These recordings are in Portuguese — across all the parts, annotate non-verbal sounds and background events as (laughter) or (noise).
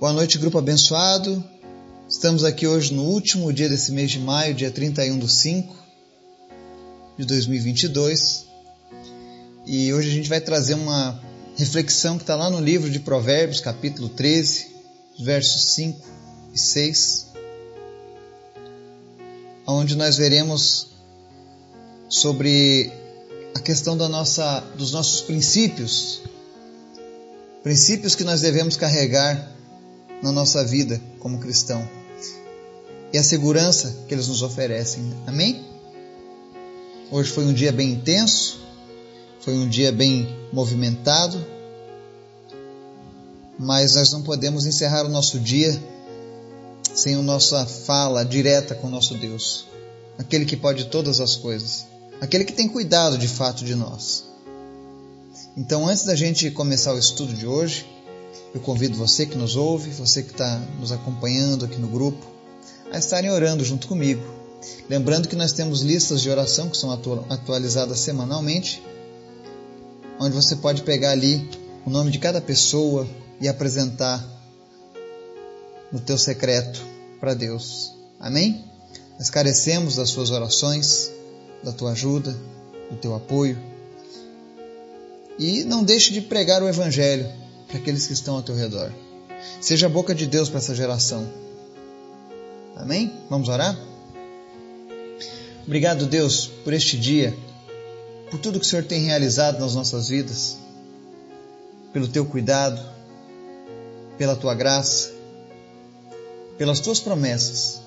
Boa noite, grupo abençoado. Estamos aqui hoje no último dia desse mês de maio, dia 31 de 5 de 2022. E hoje a gente vai trazer uma reflexão que está lá no livro de Provérbios, capítulo 13, versos 5 e 6, onde nós veremos sobre a questão da nossa, dos nossos princípios, princípios que nós devemos carregar na nossa vida como cristão e a segurança que eles nos oferecem. Amém? Hoje foi um dia bem intenso, foi um dia bem movimentado, mas nós não podemos encerrar o nosso dia sem a nossa fala direta com o nosso Deus, aquele que pode todas as coisas, aquele que tem cuidado de fato de nós. Então, antes da gente começar o estudo de hoje, eu convido você que nos ouve, você que está nos acompanhando aqui no grupo, a estarem orando junto comigo. Lembrando que nós temos listas de oração que são atualizadas semanalmente, onde você pode pegar ali o nome de cada pessoa e apresentar no teu secreto para Deus. Amém? Nós carecemos das suas orações, da tua ajuda, do teu apoio. E não deixe de pregar o Evangelho para aqueles que estão ao teu redor. Seja a boca de Deus para essa geração. Amém? Vamos orar? Obrigado, Deus, por este dia, por tudo que o Senhor tem realizado nas nossas vidas, pelo teu cuidado, pela tua graça, pelas tuas promessas.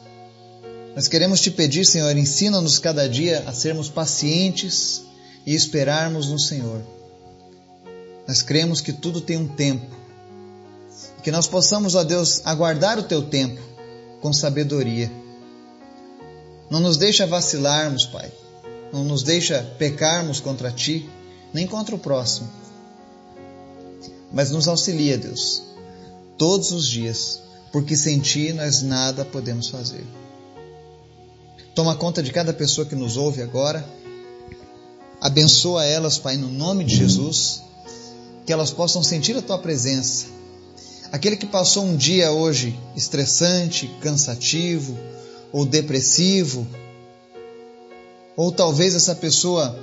Nós queremos te pedir, Senhor, ensina-nos cada dia a sermos pacientes e esperarmos no Senhor nós cremos que tudo tem um tempo. Que nós possamos, ó Deus, aguardar o teu tempo com sabedoria. Não nos deixa vacilarmos, Pai. Não nos deixa pecarmos contra ti, nem contra o próximo. Mas nos auxilia, Deus, todos os dias, porque sem ti nós nada podemos fazer. Toma conta de cada pessoa que nos ouve agora. Abençoa elas, Pai, no nome de Jesus que elas possam sentir a tua presença. Aquele que passou um dia hoje estressante, cansativo ou depressivo, ou talvez essa pessoa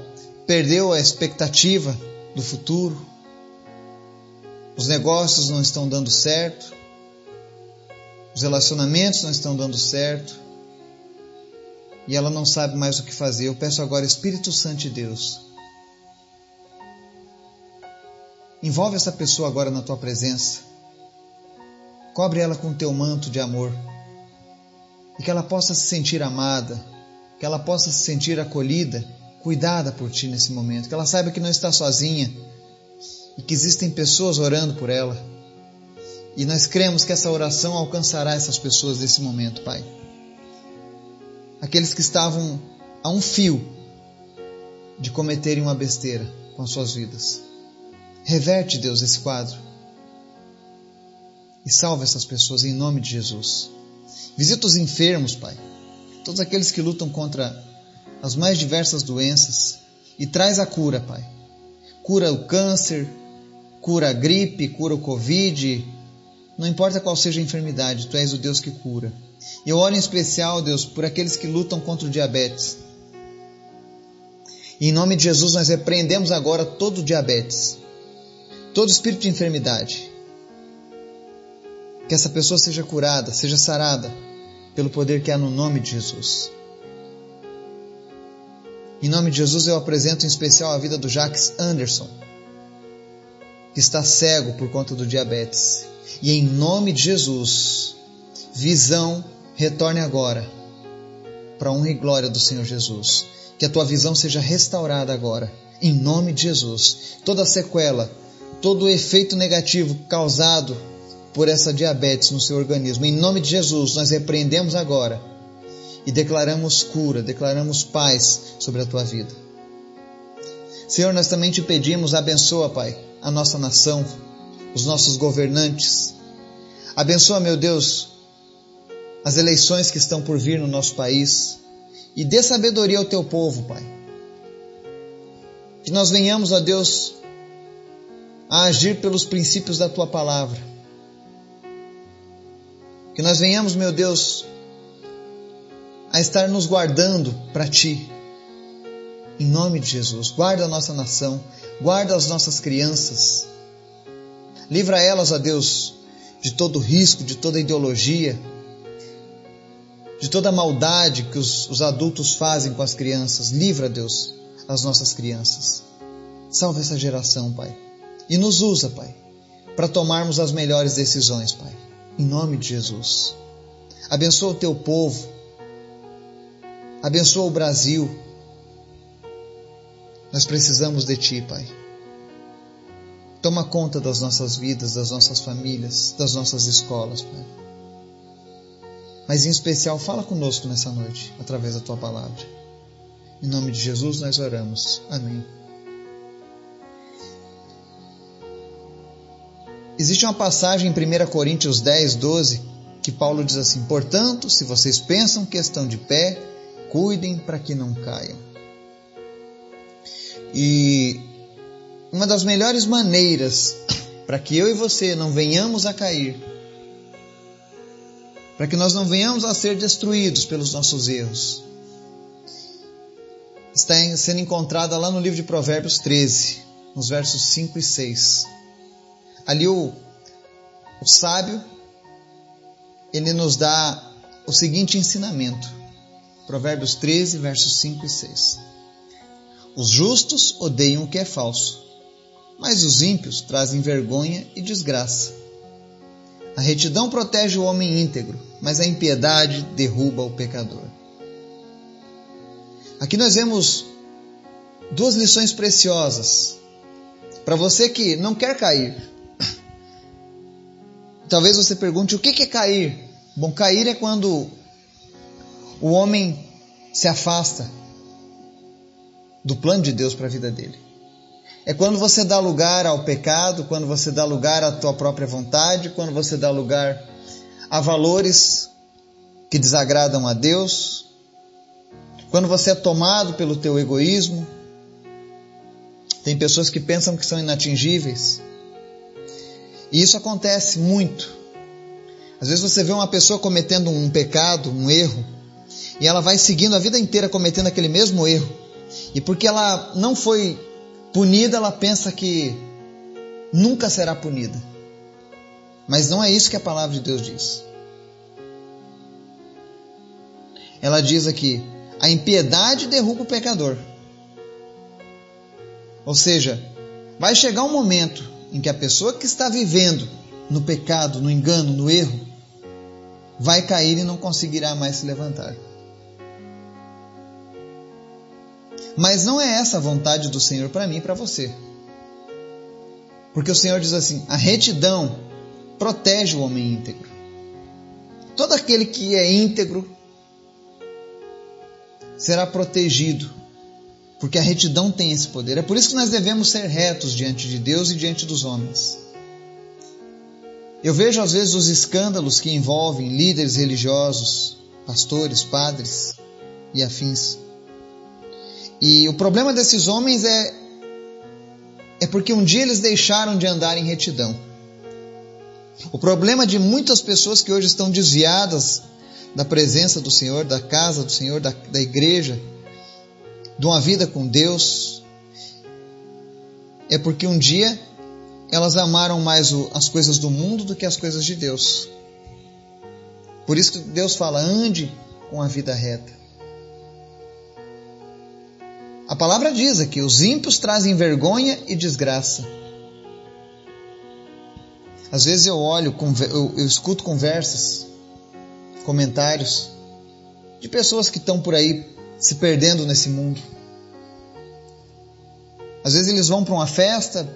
perdeu a expectativa do futuro, os negócios não estão dando certo, os relacionamentos não estão dando certo, e ela não sabe mais o que fazer. Eu peço agora, Espírito Santo de Deus, Envolve essa pessoa agora na tua presença. Cobre ela com o teu manto de amor. E que ela possa se sentir amada, que ela possa se sentir acolhida, cuidada por ti nesse momento. Que ela saiba que não está sozinha e que existem pessoas orando por ela. E nós cremos que essa oração alcançará essas pessoas nesse momento, Pai. Aqueles que estavam a um fio de cometerem uma besteira com as suas vidas. Reverte, Deus, esse quadro. E salva essas pessoas em nome de Jesus. Visita os enfermos, Pai. Todos aqueles que lutam contra as mais diversas doenças. E traz a cura, Pai. Cura o câncer, cura a gripe, cura o Covid. Não importa qual seja a enfermidade, Tu és o Deus que cura. E eu oro em especial, Deus, por aqueles que lutam contra o diabetes. E em nome de Jesus nós repreendemos agora todo o diabetes todo espírito de enfermidade. Que essa pessoa seja curada, seja sarada pelo poder que há no nome de Jesus. Em nome de Jesus eu apresento em especial a vida do Jacques Anderson, que está cego por conta do diabetes. E em nome de Jesus, visão retorne agora para a honra e glória do Senhor Jesus. Que a tua visão seja restaurada agora, em nome de Jesus. Toda sequela todo o efeito negativo causado por essa diabetes no seu organismo. Em nome de Jesus, nós repreendemos agora e declaramos cura, declaramos paz sobre a tua vida. Senhor, nós também te pedimos, abençoa, Pai, a nossa nação, os nossos governantes. Abençoa, meu Deus, as eleições que estão por vir no nosso país e dê sabedoria ao teu povo, Pai. Que nós venhamos, ó Deus, a agir pelos princípios da tua palavra. Que nós venhamos, meu Deus, a estar nos guardando para Ti. Em nome de Jesus, guarda a nossa nação, guarda as nossas crianças. Livra elas, a Deus, de todo risco, de toda ideologia, de toda maldade que os, os adultos fazem com as crianças. Livra, Deus, as nossas crianças. Salva essa geração, Pai. E nos usa, Pai, para tomarmos as melhores decisões, Pai. Em nome de Jesus. Abençoa o teu povo. Abençoa o Brasil. Nós precisamos de Ti, Pai. Toma conta das nossas vidas, das nossas famílias, das nossas escolas, Pai. Mas em especial, fala conosco nessa noite, através da Tua palavra. Em nome de Jesus nós oramos. Amém. Existe uma passagem em 1 Coríntios 10, 12, que Paulo diz assim: Portanto, se vocês pensam que estão de pé, cuidem para que não caiam. E uma das melhores maneiras (coughs) para que eu e você não venhamos a cair, para que nós não venhamos a ser destruídos pelos nossos erros, está sendo encontrada lá no livro de Provérbios 13, nos versos 5 e 6. Ali o, o sábio, ele nos dá o seguinte ensinamento. Provérbios 13, versos 5 e 6. Os justos odeiam o que é falso, mas os ímpios trazem vergonha e desgraça. A retidão protege o homem íntegro, mas a impiedade derruba o pecador. Aqui nós vemos duas lições preciosas. Para você que não quer cair, Talvez você pergunte o que é cair? Bom, cair é quando o homem se afasta do plano de Deus para a vida dele. É quando você dá lugar ao pecado, quando você dá lugar à tua própria vontade, quando você dá lugar a valores que desagradam a Deus, quando você é tomado pelo teu egoísmo. Tem pessoas que pensam que são inatingíveis. E isso acontece muito. Às vezes você vê uma pessoa cometendo um pecado, um erro, e ela vai seguindo a vida inteira cometendo aquele mesmo erro. E porque ela não foi punida, ela pensa que nunca será punida. Mas não é isso que a palavra de Deus diz. Ela diz aqui: a impiedade derruba o pecador. Ou seja, vai chegar um momento em que a pessoa que está vivendo no pecado, no engano, no erro, vai cair e não conseguirá mais se levantar. Mas não é essa a vontade do Senhor para mim e para você. Porque o Senhor diz assim: a retidão protege o homem íntegro. Todo aquele que é íntegro será protegido porque a retidão tem esse poder. É por isso que nós devemos ser retos diante de Deus e diante dos homens. Eu vejo às vezes os escândalos que envolvem líderes religiosos, pastores, padres e afins. E o problema desses homens é é porque um dia eles deixaram de andar em retidão. O problema de muitas pessoas que hoje estão desviadas da presença do Senhor, da casa do Senhor, da, da igreja, de uma vida com Deus, é porque um dia elas amaram mais as coisas do mundo do que as coisas de Deus. Por isso que Deus fala: ande com a vida reta. A palavra diz aqui: os ímpios trazem vergonha e desgraça. Às vezes eu olho, eu escuto conversas, comentários de pessoas que estão por aí se perdendo nesse mundo. Às vezes eles vão para uma festa,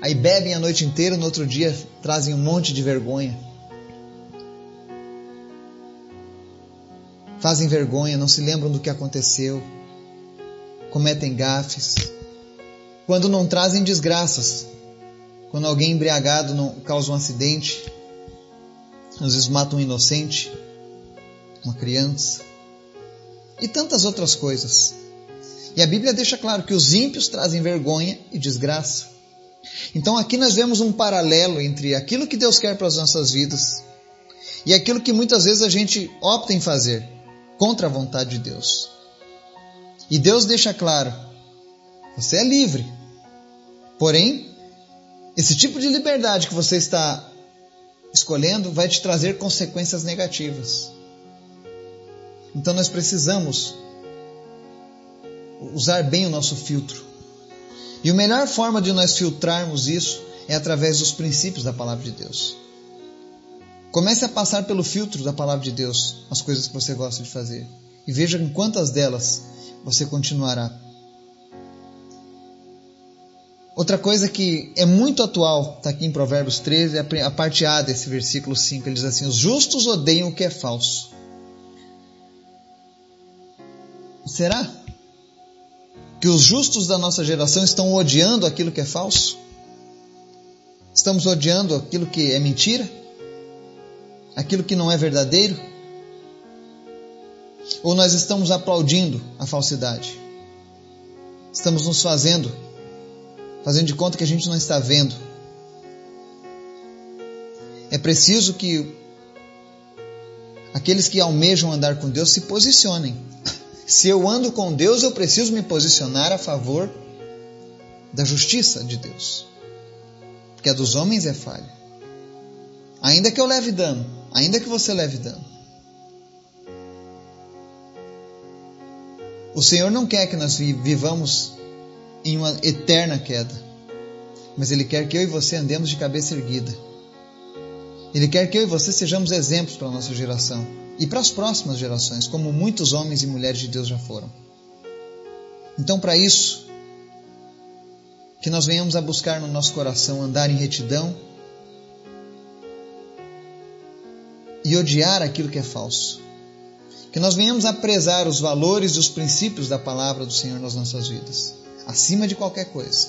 aí bebem a noite inteira, no outro dia trazem um monte de vergonha. Fazem vergonha, não se lembram do que aconteceu, cometem gafes. Quando não trazem desgraças, quando alguém embriagado não causa um acidente, às vezes mata um inocente, uma criança e tantas outras coisas. E a Bíblia deixa claro que os ímpios trazem vergonha e desgraça. Então aqui nós vemos um paralelo entre aquilo que Deus quer para as nossas vidas e aquilo que muitas vezes a gente opta em fazer contra a vontade de Deus. E Deus deixa claro: você é livre. Porém, esse tipo de liberdade que você está escolhendo vai te trazer consequências negativas. Então nós precisamos usar bem o nosso filtro. E a melhor forma de nós filtrarmos isso é através dos princípios da palavra de Deus. Comece a passar pelo filtro da palavra de Deus as coisas que você gosta de fazer e veja em quantas delas você continuará. Outra coisa que é muito atual, está aqui em Provérbios 13, é a parte A desse versículo 5. Ele diz assim: Os justos odeiam o que é falso. Será que os justos da nossa geração estão odiando aquilo que é falso? Estamos odiando aquilo que é mentira? Aquilo que não é verdadeiro? Ou nós estamos aplaudindo a falsidade? Estamos nos fazendo, fazendo de conta que a gente não está vendo. É preciso que aqueles que almejam andar com Deus se posicionem. Se eu ando com Deus, eu preciso me posicionar a favor da justiça de Deus. Porque a dos homens é falha. Ainda que eu leve dano, ainda que você leve dano. O Senhor não quer que nós vivamos em uma eterna queda, mas Ele quer que eu e você andemos de cabeça erguida. Ele quer que eu e você sejamos exemplos para a nossa geração e para as próximas gerações, como muitos homens e mulheres de Deus já foram. Então, para isso, que nós venhamos a buscar no nosso coração andar em retidão e odiar aquilo que é falso. Que nós venhamos a prezar os valores e os princípios da palavra do Senhor nas nossas vidas, acima de qualquer coisa.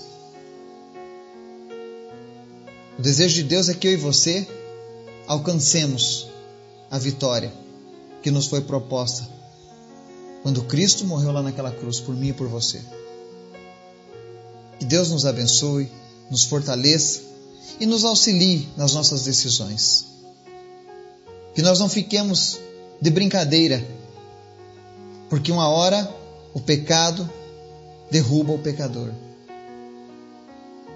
O desejo de Deus é que eu e você alcancemos a vitória que nos foi proposta quando Cristo morreu lá naquela cruz por mim e por você. Que Deus nos abençoe, nos fortaleça e nos auxilie nas nossas decisões. Que nós não fiquemos de brincadeira, porque uma hora o pecado derruba o pecador.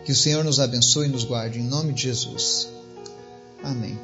Que o Senhor nos abençoe e nos guarde, em nome de Jesus. Amém.